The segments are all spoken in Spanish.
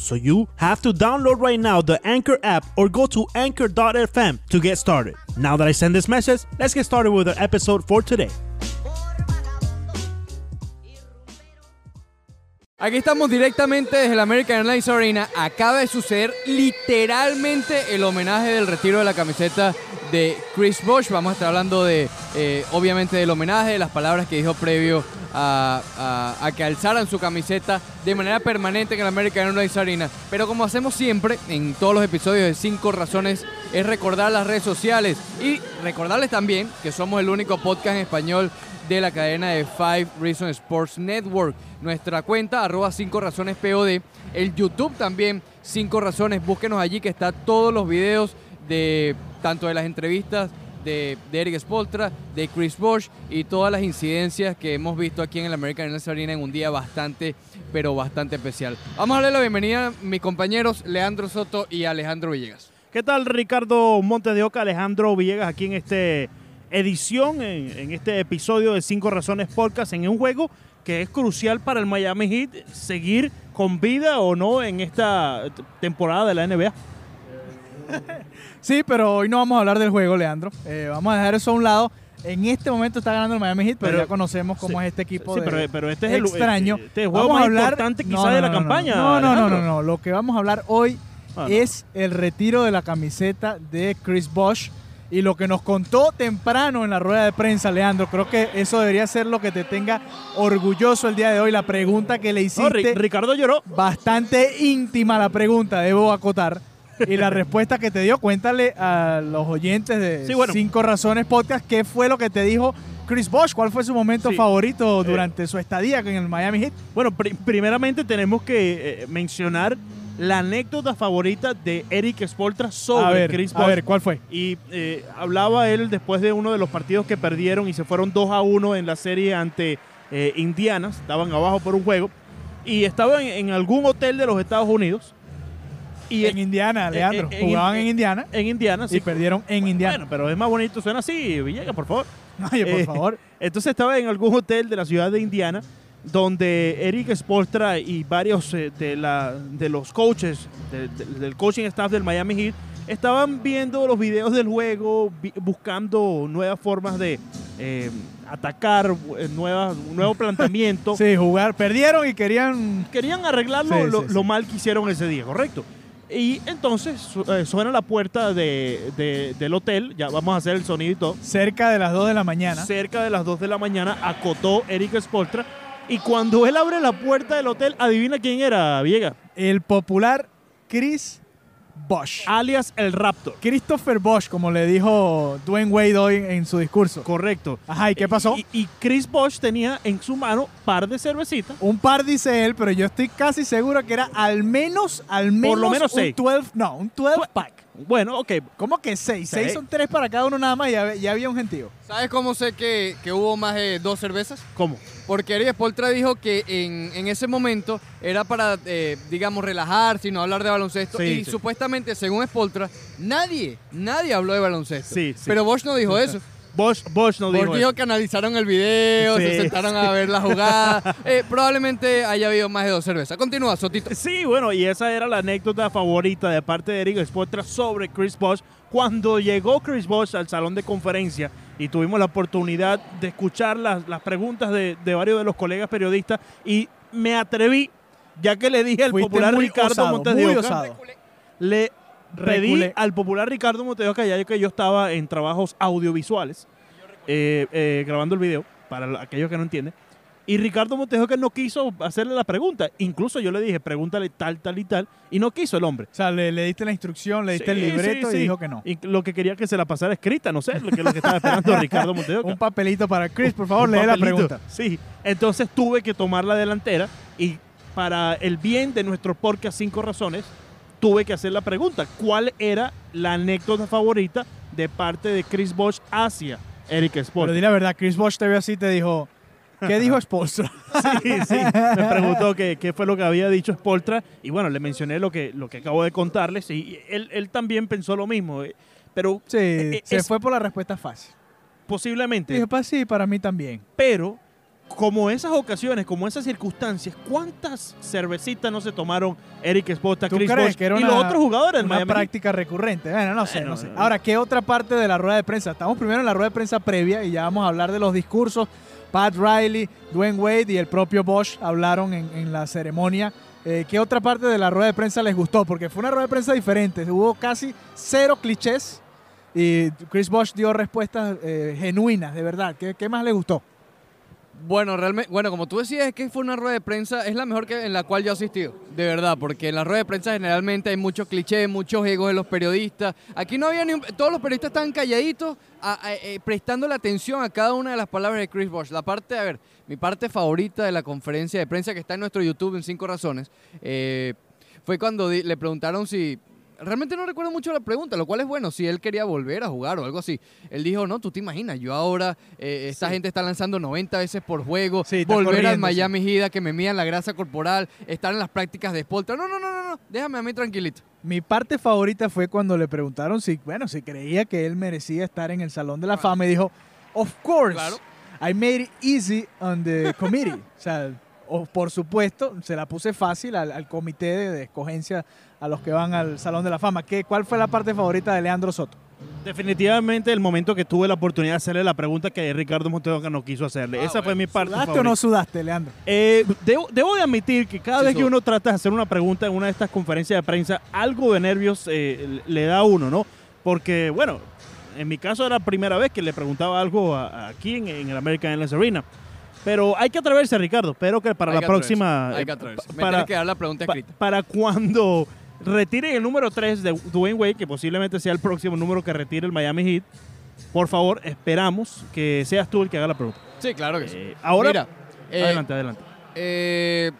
So you have to download right now the Anchor app or go to anchor.fm to get started. Now that I send this message, let's get started with our episode for today. Aquí estamos directamente desde la American Airlines Arena. Acaba de suceder literalmente el homenaje del retiro de la camiseta de Chris Bosh. Vamos a estar hablando de, eh, obviamente, del homenaje, de las palabras que dijo previo a, que alzaran su camiseta de manera permanente en la American Airlines Arena. Pero como hacemos siempre en todos los episodios de 5 razones, es recordar las redes sociales y recordarles también que somos el único podcast español de la cadena de Five Reasons Sports Network. Nuestra cuenta, arroba 5 razones POD. El YouTube también, 5 razones. Búsquenos allí que está todos los videos de tanto de las entrevistas de, de Eric Spoltra, de Chris Bosch y todas las incidencias que hemos visto aquí en el American Airlines Arena en un día bastante, pero bastante especial. Vamos a darle la bienvenida a mis compañeros Leandro Soto y Alejandro Villegas. ¿Qué tal Ricardo Montes de Oca, Alejandro Villegas aquí en esta edición, en, en este episodio de Cinco Razones Podcast, en un juego que es crucial para el Miami Heat seguir con vida o no en esta temporada de la NBA? Sí, pero hoy no vamos a hablar del juego, Leandro. Eh, vamos a dejar eso a un lado. En este momento está ganando el Miami Heat, pero, Pero- ya conocemos cómo sí, es este equipo. sí, de- pero, pero este es extraño. Este, este juego Vamos más a hablar- importante No, quizá no, de la no, no, campaña. No, no, no, no, no. Lo que vamos a hablar hoy Ah, no. es el retiro de la camiseta de Chris Bosch y lo que nos contó temprano en la rueda de prensa, Leandro. Creo que eso debería ser lo que te tenga orgulloso el día de hoy. La pregunta que le No, hiciste, Ri- Ricardo lloró. bastante íntima la pregunta, debo acotar. Y la respuesta que te dio, cuéntale a los oyentes de Sí, bueno. Cinco Razones Podcast, ¿qué fue lo que te dijo Chris Bosch? ¿Cuál fue su momento Sí. favorito Eh. durante su estadía en el Miami Heat? Bueno, pri- primeramente tenemos que eh, mencionar la anécdota favorita de Eric Spoltra sobre a ver, Chris a Bosh. ver, ¿cuál fue? Y eh, hablaba él después de uno de los partidos que perdieron y se fueron 2 a 1 en la serie ante Indiana. Estaban abajo por un juego. Y estaban en, en algún hotel de los Estados Unidos. Y en Indiana, Leandro. en- en- Jugaban en, Indiana en Indiana, sí. y perdieron en Indiana. Bueno, pero es más bonito, suena así, Villegas, por favor. Oye, por eh, favor. Entonces estaba en algún hotel de la ciudad de Indiana donde Eric Spolstra y varios eh, de, la, de los coaches de- de- del coaching staff del Miami Heat estaban viendo los videos del juego, vi- buscando nuevas formas de eh, atacar, nuevas, un nuevo planteamiento. Sí, jugar. Perdieron y querían... Querían arreglarlo Sí, lo, sí, sí. lo mal que hicieron ese día, ¿correcto? Y entonces su- eh, suena la puerta de- de- del hotel, ya vamos a hacer el sonido y todo. Cerca de las 2 de la mañana. Cerca de las 2 de la mañana acotó Eric Spoltra. Y cuando él abre la puerta del hotel, adivina quién era, Viega. El popular Chris Bosch. Alias el Raptor. Christopher Bosch, como le dijo Dwayne Wade hoy en su discurso. Correcto. Ajá, ¿y qué pasó? Y, y Chris Bosch tenía en su mano par de cervecitas. Un par dice él, pero yo estoy casi seguro que era al menos, al menos, lo menos un seis. 12, no, un 12 pack. Bueno, ok. ¿Cómo que seis? Seis Seis. son tres para cada uno nada más y ya, ya había un gentío. ¿Sabes cómo sé que, que hubo más de dos cervezas? ¿Cómo? Porque Eric Spoltra dijo que en, en ese momento era para, eh, digamos, relajarse y no hablar de baloncesto. Sí, y sí. supuestamente, según Spoltra, nadie, nadie habló de baloncesto. Sí, sí. Pero Bosch no dijo eso. Bosch, Bosch no dijo Bosch dijo eso. que analizaron el video, Sí, se sentaron a ver la jugada. Eh, probablemente haya habido más de dos cervezas. Continúa, Sotito. Sí, bueno, y esa era la anécdota favorita de parte de Eric Spoelstra sobre Chris Bosh. Cuando llegó Chris Bosh al salón de conferencia y tuvimos la oportunidad de escuchar las, las preguntas de, de varios de los colegas periodistas y me atreví, ya que le dije al Fuiste popular muy Ricardo osado, Montes de muy Oca, osado. le pedí Reculé. al popular Ricardo Oca, ya que yo estaba en trabajos audiovisuales, eh, eh, grabando el video, para aquellos que no entienden, y Ricardo Montejo que no quiso hacerle la pregunta. Incluso yo le dije, pregúntale tal, tal y tal. Y no quiso el hombre. O sea, le, le diste la instrucción, le diste Sí, el libreto sí, y dijo que no. Y lo que quería que se la pasara escrita, no sé, lo que, lo que estaba esperando Ricardo Montejo. Un papelito para Chris, por favor, lee la pregunta. Sí, entonces tuve que tomar la delantera y para el bien de nuestro podcast Cinco Razones, tuve que hacer la pregunta, ¿cuál era la anécdota favorita de parte de Chris Bosch hacia Eric Pero Spoelstra? di la verdad, Chris Bosch te vio así y te dijo, ¿qué dijo Spolstra? Sí, sí, me preguntó qué, qué fue lo que había dicho Spoltra y bueno, le mencioné lo que, lo que acabo de contarles y él, él también pensó lo mismo, eh, pero Sí, eh, se fue por la respuesta fácil. posiblemente, Dijo, pues sí, para mí también. pero como esas ocasiones, como esas circunstancias, ¿cuántas cervecitas no se tomaron Eric ¿Tú Chris Bosh y los otros jugadores una Miami práctica recurrente? Bueno, no sé, no sé. Ahora, ¿qué otra parte de la rueda de prensa? Estamos primero en la rueda de prensa previa y ya vamos a hablar de los discursos. Pat Riley, Dwayne Wade y el propio Bosch hablaron en, en la ceremonia. Eh, ¿Qué otra parte de la rueda de prensa les gustó? Porque fue una rueda de prensa diferente. Hubo casi cero clichés y Chris Bosch dio respuestas eh, genuinas, de verdad. ¿Qué, qué más les gustó? Bueno, realmente, bueno, como tú decías, es que fue una rueda de prensa, es la mejor que en la cual yo he asistido, de verdad, porque en la rueda de prensa generalmente hay muchos clichés, muchos egos de los periodistas. Aquí no había ni un- todos los periodistas estaban calladitos, eh, prestando la atención a cada una de las palabras de Chris Bosh. La parte, a ver, mi parte favorita de la conferencia de prensa que está en nuestro YouTube en Cinco Razones, eh, fue cuando di- le preguntaron si Realmente no recuerdo mucho la pregunta, lo cual es bueno, si él quería volver a jugar o algo así. Él dijo, no, tú te imaginas, yo ahora, eh, esta Sí. gente está lanzando 90 veces por juego, Sí, volver al Miami Heat, a que me midan la grasa corporal, estar en las prácticas de Spoltra. No, no, no, no, no, déjame a mí tranquilito. Mi parte favorita fue cuando le preguntaron si, bueno, si creía que él merecía estar en el Salón de la Fama y dijo, of course, Claro. I made it easy on the committee. o sea, o- por supuesto, se la puse fácil al, al comité de, de escogencia a los que van al Salón de la Fama. ¿Qué, ¿Cuál fue la parte favorita de Leandro Soto? Definitivamente el momento que tuve la oportunidad de hacerle la pregunta que Ricardo Montedoca no quiso hacerle. Ah, Esa fue mi parte ¿Sudaste o favorita. no sudaste, Leandro? Eh, debo, debo de admitir que cada Sí, vez que uno trata de hacer una pregunta en una de estas conferencias de prensa, algo de nervios eh, le da a uno, ¿no? Porque, bueno, en mi caso era la primera vez que le preguntaba algo a- a- aquí en, en el American Airlines Arena. Pero hay que atreverse, Ricardo. Espero que para Hay la que próxima... atreverse, Hay que eh, atreverse. pa- Me para, que dar la pregunta escrita. para cuando retiren el número 3 de Dwayne Wade, que posiblemente sea el próximo número que retire el Miami Heat, por favor, esperamos que seas tú el que haga la pregunta. Sí, claro que sí. Eh, ahora, Mira, eh, adelante, adelante. Eh,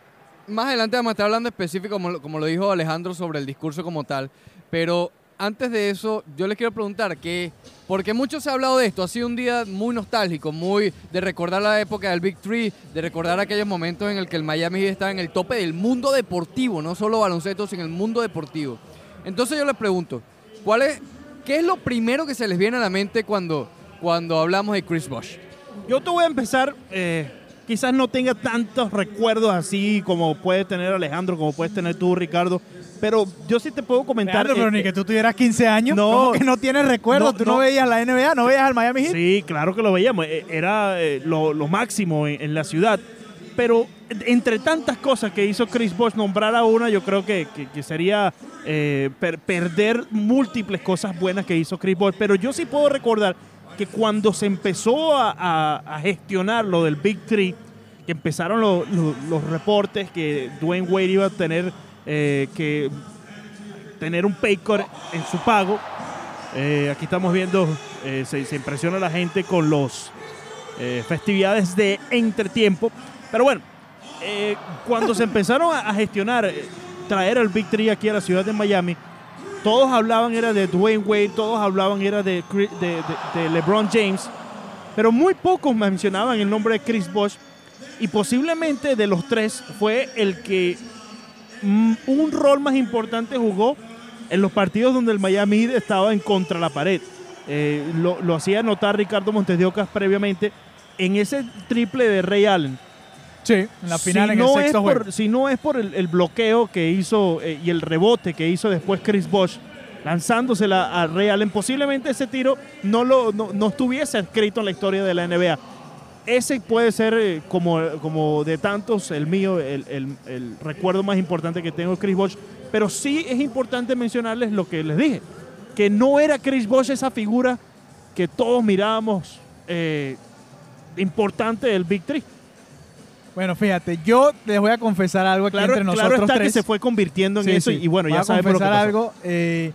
más adelante vamos a estar hablando específico, como lo dijo Alejandro, sobre el discurso como tal. Pero antes de eso, yo les quiero preguntar que, porque mucho se ha hablado de esto, ha sido un día muy nostálgico, muy de recordar la época del Big Three, de recordar aquellos momentos en el que el Miami estaba en el tope del mundo deportivo, no solo baloncesto, sino el mundo deportivo. Entonces yo les pregunto, ¿cuál es, ¿qué es lo primero que se les viene a la mente cuando, cuando hablamos de Chris Bosh? Yo te voy a empezar, eh, quizás no tenga tantos recuerdos así como puede tener Alejandro, como puedes tener tú, Ricardo, pero yo sí te puedo comentar. Leandro, pero eh, ni que tú tuvieras 15 años. no. ¿Cómo que no tienes recuerdos? No, ¿Tú no, no. veías la NBA? ¿No veías al Miami Heat? Sí, claro que lo veíamos, eh, era eh, lo, lo máximo en, en la ciudad, pero entre tantas cosas que hizo Chris Bosh, nombrar a una, yo creo que, que- que sería eh, per- perder múltiples cosas buenas que hizo Chris Bosh, pero yo sí puedo recordar que cuando se empezó a, gestionar lo del Big Three, que empezaron lo- lo- los reportes que Dwayne Wade iba a tener eh, que tener un pay cut en su pago. Eh, aquí estamos viendo, eh, se, impresiona la gente con eh, festividades de entretiempo. Pero bueno, cuando se empezaron a, a gestionar, traer el Big Three aquí a la ciudad de Miami, todos hablaban era de Dwayne Wade, todos hablaban era de, LeBron James, pero muy pocos mencionaban el nombre de Chris Bosh y posiblemente de los tres fue el que mm, un rol más importante jugó en los partidos donde el Miami estaba en contra la pared. Eh, lo, lo hacía notar Ricardo Montes de Ocas previamente en ese triple de Ray Allen. Sí, en la final si en no el es sexto juego. por, Si no es por el, el bloqueo que hizo eh, y el rebote que hizo después Chris Bosh lanzándosela a Ray Allen, posiblemente ese tiro no, lo, no, no estuviese escrito en la historia de la NBA. Ese puede ser, eh, como, como de tantos, el mío, el, el- el recuerdo más importante que tengo de Chris Bosh. Pero sí es importante mencionarles lo que les dije, que no era Chris Bosh esa figura que todos mirábamos eh, importante del Big Three. Bueno, fíjate, yo les voy a confesar algo aquí Claro, entre claro nosotros está tres. que se fue convirtiendo en Sí, eso sí. y bueno, Voy ya a sabemos lo que confesar pasó. algo. eh,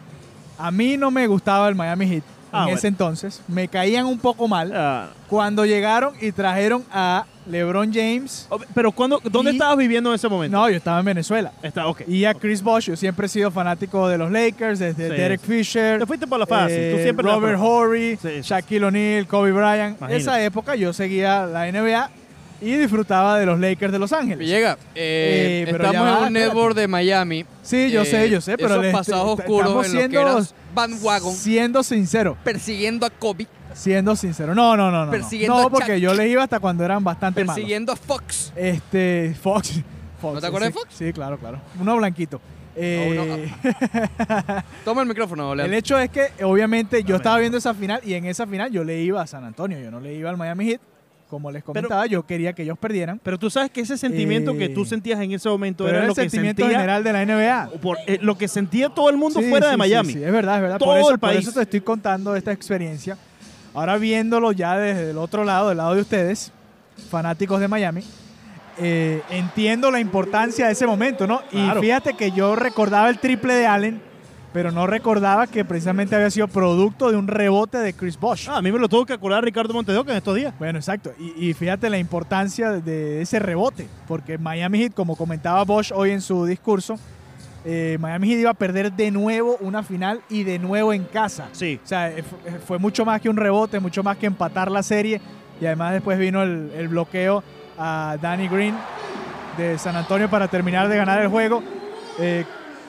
a mí no me gustaba el Miami Heat. en Ah, ese entonces. Me caían un poco mal Ah, cuando llegaron y trajeron a LeBron James. oh, pero cuando, ¿dónde Y- estabas viviendo en ese momento? No, yo estaba en Venezuela. Está. Y a Chris Bosh, yo siempre he sido fanático de los Lakers, desde Sí, Derek. Fisher. Te fuiste por la fácil. Tú eh, siempre la- Robert Horry. Shaquille O'Neal, Kobe Bryant. Imagínate. Esa época yo seguía la NBA y disfrutaba de los Lakers de Los Ángeles. Llega, eh, Eh, pero estamos va, en un network de Miami. Sí, yo Eh, sé, yo sé, pero esos pasados oscuros estamos en los que siendo- bandwagon, Siendo sincero, persiguiendo a Kobe, siendo sincero. No, no, no, no. No, Persiguiendo No, porque yo les iba hasta cuando eran bastante malos. persiguiendo a Fox. Este, Fox. Fox, ¿No te acuerdas sí, de Fox? Sí, claro, claro. Uno blanquito. Eh, Toma el micrófono, el Leandro. hecho es que, obviamente, yo estaba viendo esa final y en esa final yo le iba a San Antonio, yo no le iba al Miami Heat. Como les comentaba, yo quería que ellos perdieran. Pero tú sabes que ese sentimiento Eh, que tú sentías en ese momento era lo el que sentimiento sentía general de la NBA. por, eh, lo que sentía todo el mundo Sí, fuera sí, de Miami. Sí, es verdad, es verdad. Todo por, eso, el por país. eso te estoy contando esta experiencia. Ahora viéndolo ya desde el otro lado, del lado de ustedes, fanáticos de Miami, eh, entiendo la importancia de ese momento, ¿no? Claro. Y fíjate que yo recordaba el triple de Allen, pero no recordaba que precisamente había sido producto de un rebote de Chris Bosh. Ah, a mí me lo tuvo que acordar Ricardo Montedoca en estos días. Bueno, exacto. Y, y fíjate la importancia de ese rebote, porque Miami Heat, como comentaba Bosch hoy en su discurso, eh, Miami Heat iba a perder de nuevo una final y de nuevo en casa. Sí. O sea, eh, eh, fue mucho más que un rebote, mucho más que empatar la serie. Y además después vino el, el bloqueo a Danny Green de San Antonio para terminar de ganar el juego. Eh,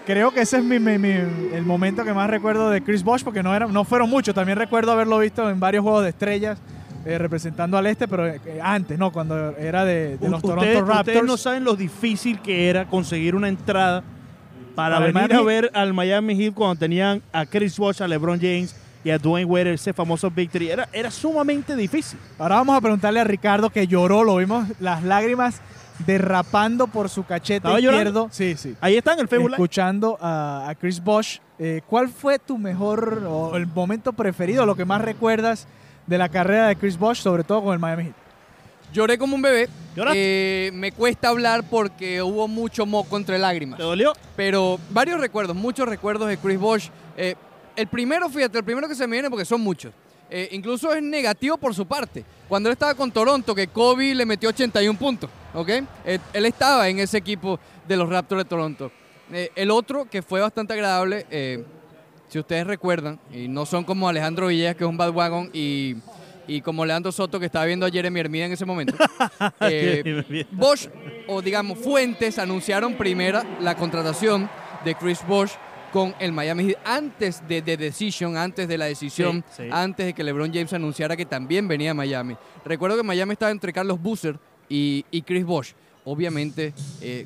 creo que ese es mi- mi- mi- el momento que más recuerdo de Chris Bosh, porque no, era, no fueron muchos. También recuerdo haberlo visto en varios juegos de estrellas. eh, representando al este, pero eh, antes, ¿no? Cuando era de, de los Toronto ustedes, Raptors. ustedes no saben lo difícil que era conseguir una entrada para, Para venir Miami a ver al Miami Heat cuando tenían a Chris Bosh, a LeBron James y a Dwayne Wade, ese famoso victory. Era, era sumamente difícil. Ahora vamos a preguntarle a Ricardo que lloró, lo vimos las lágrimas derrapando por su cachete izquierdo. Sí, sí. Ahí está en el Facebook escuchando a, a Chris Bosch. Eh, ¿Cuál fue tu mejor o el momento preferido, lo que más recuerdas de la carrera de Chris Bosch, sobre todo con el Miami Heat? Lloré como un bebé. ¿Lloraste? Eh, me cuesta hablar porque hubo mucho moco entre lágrimas. ¿Te dolió? Pero varios recuerdos, muchos recuerdos de Chris Bosh. Eh, el primero, fíjate, el primero que se me viene porque son muchos. Eh, incluso es negativo por su parte. Cuando él estaba con Toronto, que Kobe le metió 81 puntos, ¿ok? Eh, él estaba en ese equipo de los Raptors de Toronto. Eh, el otro que fue bastante agradable, si ustedes recuerdan, y no son como Alejandro Villegas, que es un bad wagon, y, y como Leandro Soto, que estaba viendo a Jeremy Hermida en ese momento. Bosch, o digamos Fuentes, anunciaron primera la contratación de Chris Bosch con el Miami Heat antes de The Decision, antes de la decisión, Sí, sí. antes de que LeBron James anunciara que también venía a Miami. Recuerdo que Miami estaba entre Carlos Busser y, y Chris Bosch. Obviamente eh,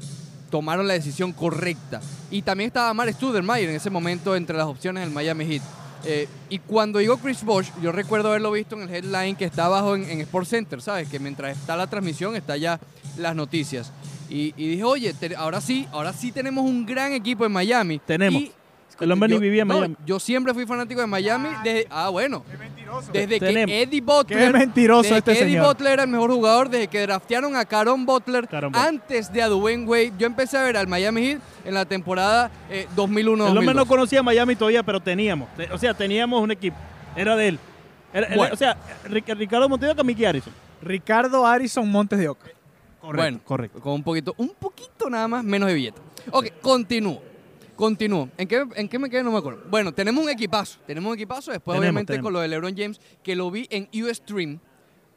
tomaron la decisión correcta. Y también estaba Mark Studermeyer en ese momento entre las opciones del Miami Heat. Eh, y cuando llegó Chris Bosch, yo recuerdo haberlo visto en el headline que está abajo en, en Sports Center, ¿sabes? Que mientras está la transmisión, está ya las noticias. Y, y dije, oye, te- ahora sí, ahora sí tenemos un gran equipo en Miami. Tenemos. Y- El hombre ni vivía en no, Miami. Yo siempre fui fanático de Miami. Desde, ah, bueno. Desde que. Eddie Butler. Qué mentiroso desde este que Eddie señor. Butler era el mejor jugador. Desde que draftearon a Caron Butler. Caron antes de a Dwayne Wade. Yo empecé a ver al Miami Heat en la temporada eh, 2001 El hombre no 2002. conocía Miami todavía, pero teníamos. Te- O sea, teníamos un equipo. Era de él. Era- era- Bueno. o sea, Ric- Ricardo Montedoca, Mickey Harrison. Ricardo Harrison Montes de Oca. Bueno, correcto. Con un poquito, un poquito nada más menos de billete. Ok, continúo. Continúo. ¿En qué, ¿En qué me quedé? No me acuerdo. Bueno, tenemos un equipazo. Tenemos un equipazo. Después, Tenemos, obviamente, tenemos. con lo de LeBron James, que lo vi en Ustream.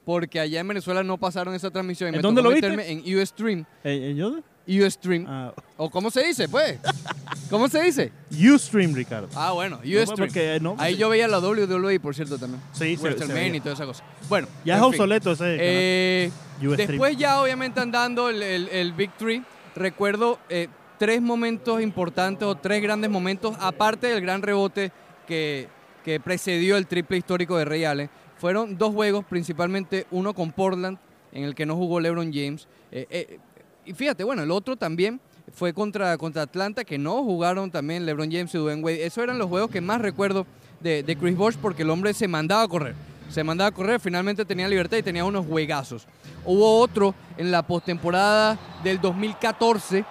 Porque allá en Venezuela no pasaron esa transmisión. y ¿En me dónde tocó lo viste? En Ustream. Eh, eh, ¿yo? Ustream. Ah, ¿O cómo se dice, pues? ¿Cómo se dice? Ustream, Ricardo. Ah, bueno, No, Ustream. porque, no, Ahí sí. yo veía la WWE, por cierto, también. Sí, Main veía. y toda esa cosa. Bueno. Ya es fin. obsoleto ese. Eh, después ya obviamente andando el, el, el Big Three, recuerdo eh, tres momentos importantes o tres grandes momentos, aparte del gran rebote que, que precedió el triple histórico de Ray Allen. Fueron dos juegos, principalmente uno con Portland, en el que no jugó LeBron James. Eh, y fíjate, bueno, el otro también fue contra, contra Atlanta, que no jugaron también LeBron James y Dwayne Wade. Esos eran los juegos que más recuerdo de, de Chris Bosh, porque el hombre se mandaba a correr. Se mandaba a correr, finalmente tenía libertad y tenía unos juegazos. Hubo otro en la postemporada del 2014,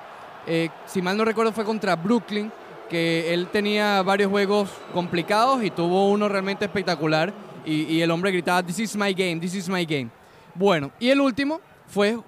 eh, si mal no recuerdo fue contra Brooklyn, que él tenía varios juegos complicados y tuvo uno realmente espectacular. Y, el hombre gritaba, This is my game, this is my game. Bueno, y el último fue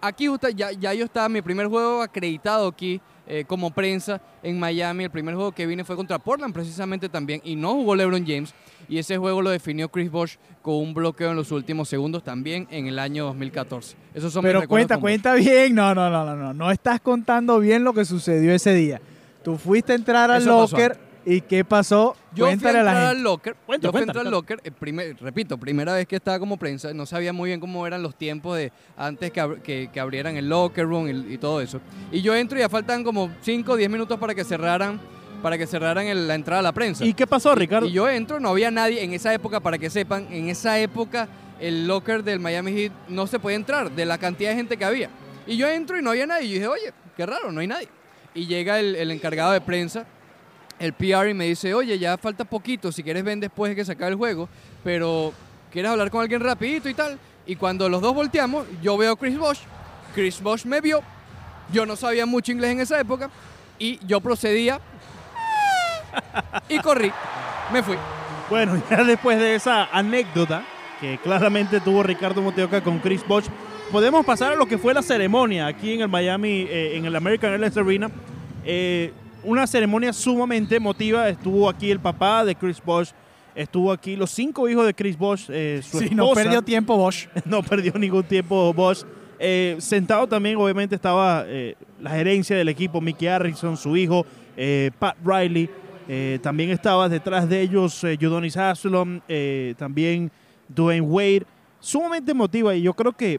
aquí ya, ya yo estaba, mi primer juego acreditado aquí eh, como prensa en Miami. El primer juego que vine fue contra Portland precisamente también y no jugó LeBron James. Y ese juego lo definió Chris Bosh con un bloqueo en los últimos segundos también en el año 2014. Esos son Pero cuenta, cuenta bien. No, no, no, no, no. No estás contando bien lo que sucedió ese día. Tú fuiste a entrar al Eso pasó locker y ¿qué pasó? Yo fui a Cuéntale a la entrar gente. al locker, Cuenta, yo fui a cuenta, entrar al locker, eh, primer- repito, primera vez que estaba como prensa, no sabía muy bien cómo eran los tiempos de antes que, ab- que- que abrieran el locker room y, y todo eso. Y yo entro y ya faltan como 5 o 10 minutos para que cerraran, para que cerraran el- la entrada a la prensa. ¿Y qué pasó, Ricardo? Y yo entro, no había nadie en esa época, para que sepan, en esa época el locker del Miami Heat no se podía entrar de la cantidad de gente que había. Y yo entro y no había nadie. Y yo dije, oye, qué raro, no hay nadie. Y llega el, el encargado de prensa, el PR, y me dice, oye, ya falta poquito, si quieres ven después de que se acabe el juego, pero ¿quieres hablar con alguien rapidito y tal? Y cuando los dos volteamos, yo veo a Chris Bosh, Chris Bosh me vio, yo no sabía mucho inglés en esa época, y yo procedía y corrí, me fui. Bueno, ya después de esa anécdota que claramente tuvo Ricardo Moteoca con Chris Bosh, podemos pasar a lo que fue la ceremonia aquí en el Miami, eh, en el American Airlines Arena. Eh, una ceremonia sumamente emotiva. Estuvo aquí el papá de Chris Bosh, estuvo aquí los cinco hijos de Chris Bosh, eh, su Sí, no esposa. perdió tiempo Bosch. no perdió ningún tiempo Bosch. Eh, sentado también, obviamente, estaba eh, la gerencia del equipo, Mickey Harrison, su hijo, eh, Pat Riley. También estaba detrás de ellos Udonis Haslem, eh, también Dwayne Wade. Sumamente emotiva y yo creo que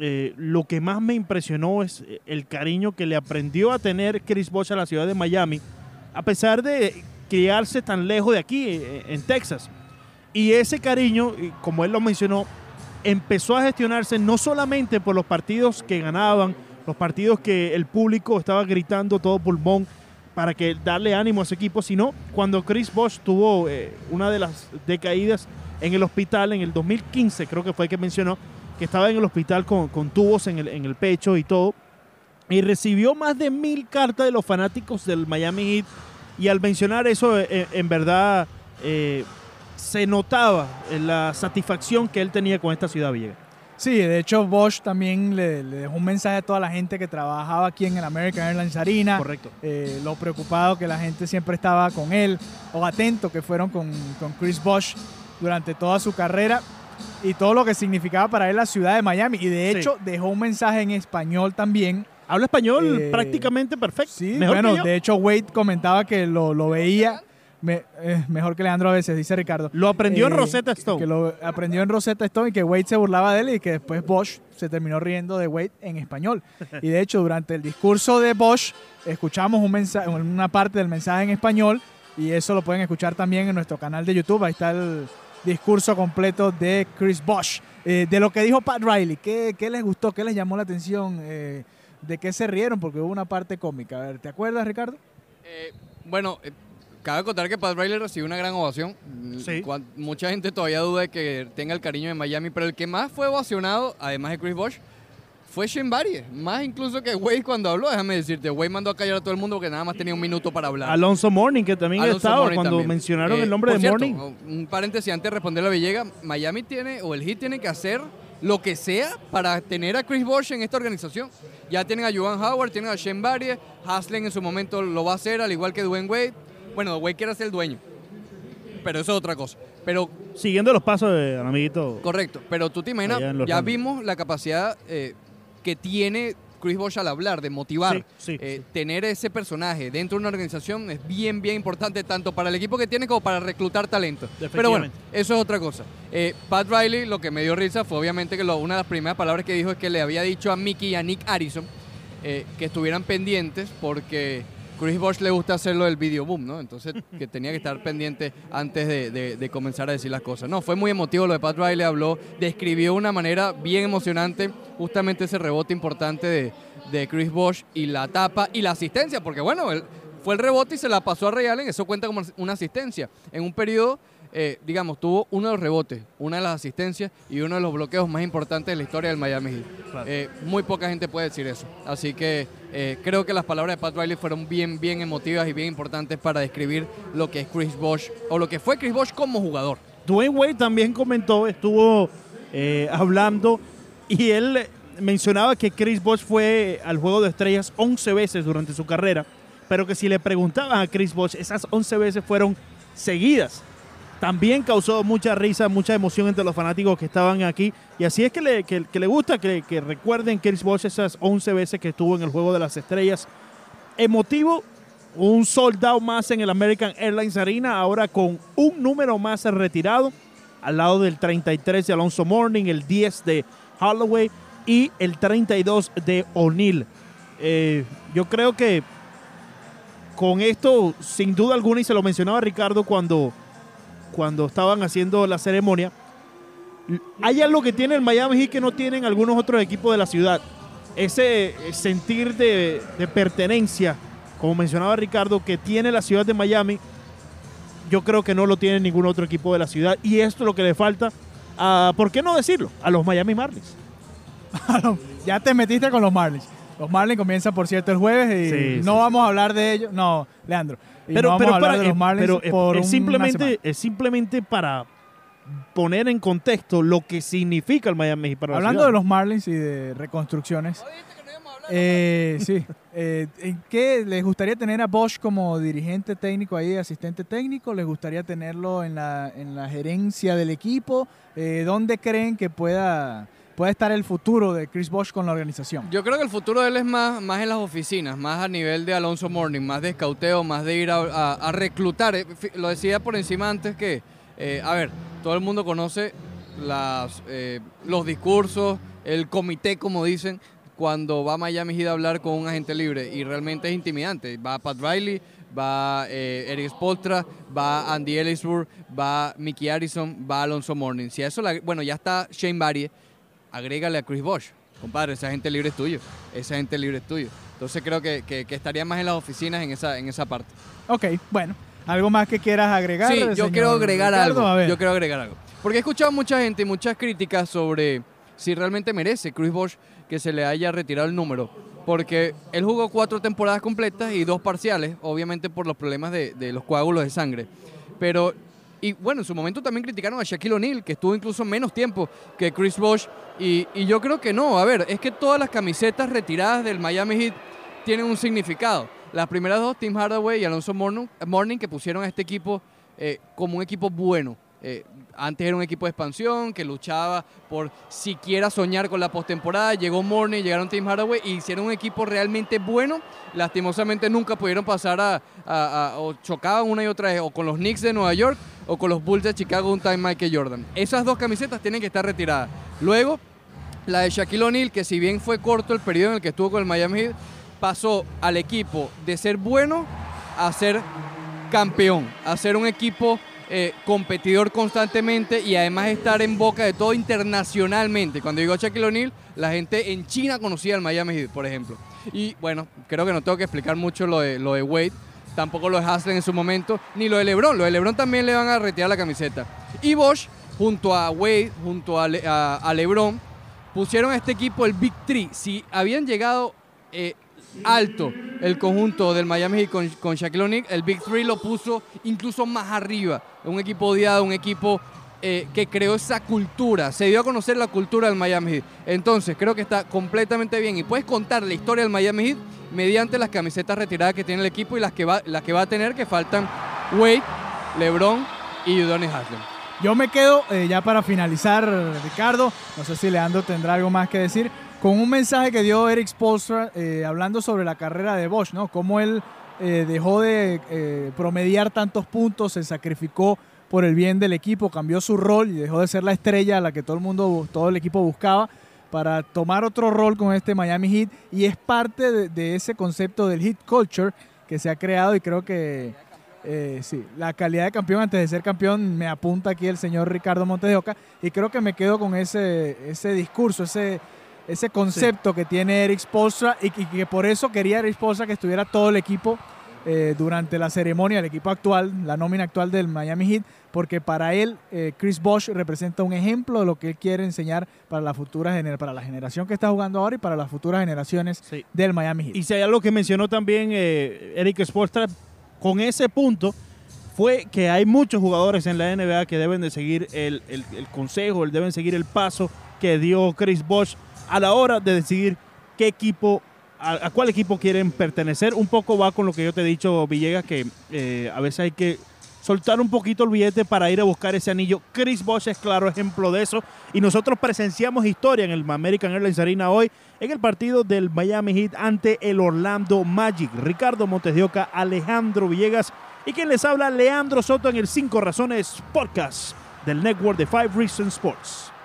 eh, lo que más me impresionó es eh, el cariño que le aprendió a tener Chris Bosh a la ciudad de Miami, a pesar de criarse tan lejos de aquí, eh, en Texas. Y ese cariño, como él lo mencionó, empezó a gestionarse no solamente por los partidos que ganaban, los partidos que el público estaba gritando todo pulmón para que darle ánimo a ese equipo, sino cuando Chris Bosh tuvo una de las decaídas en el hospital en el 2015, creo que fue que mencionó, que estaba en el hospital con, con tubos en el, en el pecho y todo, y recibió más de mil cartas de los fanáticos del Miami Heat, y al mencionar eso, eh, en verdad eh, se notaba eh, la satisfacción que él tenía con esta ciudad vieja. Sí, de hecho Bosch también le, le dejó un mensaje a toda la gente que trabajaba aquí en el American Airlines Arena. Correcto. eh, lo preocupado que la gente siempre estaba con él, o atento que fueron con, con Chris Bosch durante toda su carrera y todo lo que significaba para él la ciudad de Miami. Y de Sí. hecho dejó un mensaje en español también. Habla español Eh, prácticamente perfecto. Sí, Mejor bueno, que yo. de hecho Wade comentaba que lo, lo veía me- eh, mejor que Leandro a veces, dice Ricardo. Lo aprendió en Eh, Rosetta Stone. Que lo aprendió en Rosetta Stone y que Wade se burlaba de él y que después Bosch se terminó riendo de Wade en español. Y de hecho, durante el discurso de Bosch, escuchamos un mensaje, una parte del mensaje en español y eso lo pueden escuchar también en nuestro canal de YouTube. Ahí está el discurso completo de Chris Bosch. Eh, de lo que dijo Pat Riley, ¿qué, qué les gustó? ¿Qué les llamó la atención? Eh, ¿De qué se rieron? Porque hubo una parte cómica. A ver, ¿te acuerdas, Ricardo? Eh, bueno, eh, cabe contar que Pat Riley recibió una gran ovación. Sí. Cuan- mucha gente todavía duda de que tenga el cariño de Miami, pero el que más fue ovacionado, además de Chris Bosh, fue Shane Barry. Más incluso que Wade cuando habló, déjame decirte. Wade mandó a callar a todo el mundo porque nada más tenía un minuto para hablar. Alonso Morning, que también Alonso estaba cuando también. mencionaron Eh, el nombre por de cierto, Morning. Un paréntesis antes de responderle a Villega. Miami tiene, o el Heat tiene que hacer lo que sea para tener a Chris Bosh en esta organización. Ya tienen a Jovan Howard, tienen a Shane Barry, Haslem en su momento lo va a hacer, al igual que Dwayne Wade. Bueno, Wade quiere ser el dueño, pero eso es otra cosa. Pero Siguiendo los pasos del amiguito. Correcto, pero tú te imaginas, ya vimos la capacidad eh, que tiene Chris Bosh al hablar, de motivar. Sí, sí, Eh, sí. Tener ese personaje dentro de una organización es bien, bien importante, tanto para el equipo que tiene como para reclutar talento. Pero bueno, eso es otra cosa. Eh, Pat Riley, lo que me dio risa fue obviamente que lo- una de las primeras palabras que dijo es que le había dicho a Mickey y a Nick Harrison eh, que estuvieran pendientes porque Chris Bosh le gusta hacerlo del video boom, ¿no? Entonces que tenía que estar pendiente antes de, comenzar a decir las cosas. No, fue muy emotivo lo de Pat Riley, habló, describió de una manera bien emocionante justamente ese rebote importante de, Chris Bosh y la tapa y la asistencia, porque bueno, fue el rebote y se la pasó a Ray Allen, eso cuenta como una asistencia. En un periodo eh, digamos, tuvo uno de los rebotes, una de las asistencias y uno de los bloqueos más importantes de la historia del Miami Heat. Eh, muy poca gente puede decir eso. Así que eh, creo que las palabras de Pat Riley fueron bien, bien emotivas y bien importantes para describir lo que es Chris Bosh o lo que fue Chris Bosh como jugador. Dwayne Wade también comentó, estuvo hablando y él mencionaba que Chris Bosh fue al Juego de Estrellas 11 veces durante su carrera, pero que si le preguntaban a Chris Bosh, esas 11 veces fueron seguidas también causó mucha risa, mucha emoción entre los fanáticos que estaban aquí. Y así es que le, que, le gusta que, que recuerden Chris Bosh esas 11 veces que estuvo en el Juego de las Estrellas. Emotivo, un soldado más en el American Airlines Arena, ahora con un número más retirado, al lado del 33 de Alonso Morning, el 10 de Holloway y el 32 de O'Neill. Eh, yo creo que con esto, sin duda alguna, y se lo mencionaba Ricardo cuando cuando estaban haciendo la ceremonia. Hay algo que tiene el Miami Heat que no tienen algunos otros equipos de la ciudad. Ese sentir de, pertenencia, como mencionaba Ricardo, que tiene la ciudad de Miami, yo creo que no lo tiene ningún otro equipo de la ciudad. Y esto es lo que le falta, a, ¿por qué no decirlo? A los Miami Marlins. ya te metiste con los Marlins. Los Marlins comienzan, por cierto, el jueves y no vamos a hablar de ellos. No, Leandro, pero, pero, para, los Marlins es, simplemente, es simplemente para poner en contexto lo que significa el Miami para Hablando de los Marlins y de reconstrucciones. Eh, sí. Eh, ¿En qué les gustaría tener a Bosch como dirigente técnico ahí, asistente técnico? ¿Les gustaría tenerlo en la, en la gerencia del equipo? Eh, ¿Dónde creen que pueda puede estar el futuro de Chris Bosch con la organización? Yo creo que el futuro de él es más, más en las oficinas, más a nivel de Alonso Morning, más de escauteo, más de ir a, reclutar. Eh, lo decía por encima antes que, eh, a ver, todo el mundo conoce eh, los discursos, el comité, como dicen, cuando va a Miami Heat a hablar con un agente libre y realmente es intimidante. Va Pat Riley, va Eric Spolstra, va Andy Ellisburg, va Mickey Harrison, va Alonso Morning. Si eso, bueno, ya está Shane Barry agrégale a Chris Bosch. Compadre, esa gente libre es tuyo. Esa gente libre es tuyo. Entonces creo que, estaría más en las oficinas en esa, en esa parte. Ok, bueno. ¿Algo más que quieras agregar? Sí, yo quiero agregar algo. Yo quiero agregar algo. Porque he escuchado mucha gente y muchas críticas sobre si realmente merece Chris Bosch que se le haya retirado el número. Porque él jugó cuatro temporadas completas y dos parciales, obviamente por los problemas de, de los coágulos de sangre. Pero y bueno, en su momento también criticaron a Shaquille O'Neal, que estuvo incluso menos tiempo que Chris Bosh. Y, yo creo que no. A ver, es que todas las camisetas retiradas del Miami Heat tienen un significado. Las primeras dos, Tim Hardaway y Alonso Morning, que pusieron a este equipo eh, como un equipo bueno. Eh, antes era un equipo de expansión que luchaba por siquiera soñar con la postemporada. Llegó Morning, llegaron Team Hardaway y hicieron un equipo realmente bueno. Lastimosamente nunca pudieron pasar a, o chocaban una y otra vez o con los Knicks de Nueva York o con los Bulls de Chicago un time Michael Jordan. Esas dos camisetas tienen que estar retiradas. Luego, la de Shaquille O'Neal, que si bien fue corto el periodo en el que estuvo con el Miami Heat, pasó al equipo de ser bueno a ser campeón, a ser un equipo eh, competidor constantemente y además estar en boca de todo internacionalmente. Cuando llegó Shaquille O'Neal, la gente en China conocía al Miami Heat, por ejemplo. Y bueno, creo que no tengo que explicar mucho lo de, lo de Wade, tampoco lo de Haslem en su momento, ni lo de LeBron. Lo de LeBron también le van a retirar la camiseta. Y Bosch, junto a Wade, junto a, a, LeBron, pusieron a este equipo el Big Three. Si habían llegado eh, alto el conjunto del Miami Heat con, Shaquille O'Neal, el Big Three lo puso incluso más arriba. Un equipo odiado, un equipo eh, que creó esa cultura, se dio a conocer la cultura del Miami Heat. Entonces, creo que está completamente bien y puedes contar la historia del Miami Heat mediante las camisetas retiradas que tiene el equipo y las que va, las que va a tener, que faltan Wade, LeBron y Udonis Haslem. Yo me quedo, eh, ya para finalizar, Ricardo, no sé si Leandro tendrá algo más que decir, con un mensaje que dio Eric Spolstra eh, hablando sobre la carrera de Bosch, ¿no? Cómo él eh, dejó de promediar tantos puntos, se sacrificó por el bien del equipo, cambió su rol y dejó de ser la estrella a la que todo el mundo, todo el equipo buscaba para tomar otro rol con este Miami Heat y es parte de, ese concepto del Heat Culture que se ha creado y creo que sí, la calidad de campeón antes de ser campeón me apunta aquí el señor Ricardo Montes de Oca y creo que me quedo con ese, ese discurso, ese, ese concepto que tiene Eric Spolstra y, que por eso quería Eric Spolstra que estuviera todo el equipo eh, durante la ceremonia el equipo actual, la nómina actual del Miami Heat, porque para él eh, Chris Bosh representa un ejemplo de lo que él quiere enseñar para la futura gener- para la generación que está jugando ahora y para las futuras generaciones Sí. del Miami Heat. Y si hay algo que mencionó también eh, Eric Spoelstra con ese punto fue que hay muchos jugadores en la NBA que deben de seguir el, el- el consejo, deben seguir el paso que dio Chris Bosh a la hora de decidir qué equipo, a, a cuál equipo quieren pertenecer. Un poco va con lo que yo te he dicho, Villegas, que eh, a veces hay que soltar un poquito el billete para ir a buscar ese anillo. Chris Bosh es claro ejemplo de eso. Y nosotros presenciamos historia en el American Airlines Arena hoy en el partido del Miami Heat ante el Orlando Magic. Ricardo Montes de Oca, Alejandro Villegas y quien les habla, Leandro Soto en el Cinco Razones Podcast del Network de Five Reasons Sports.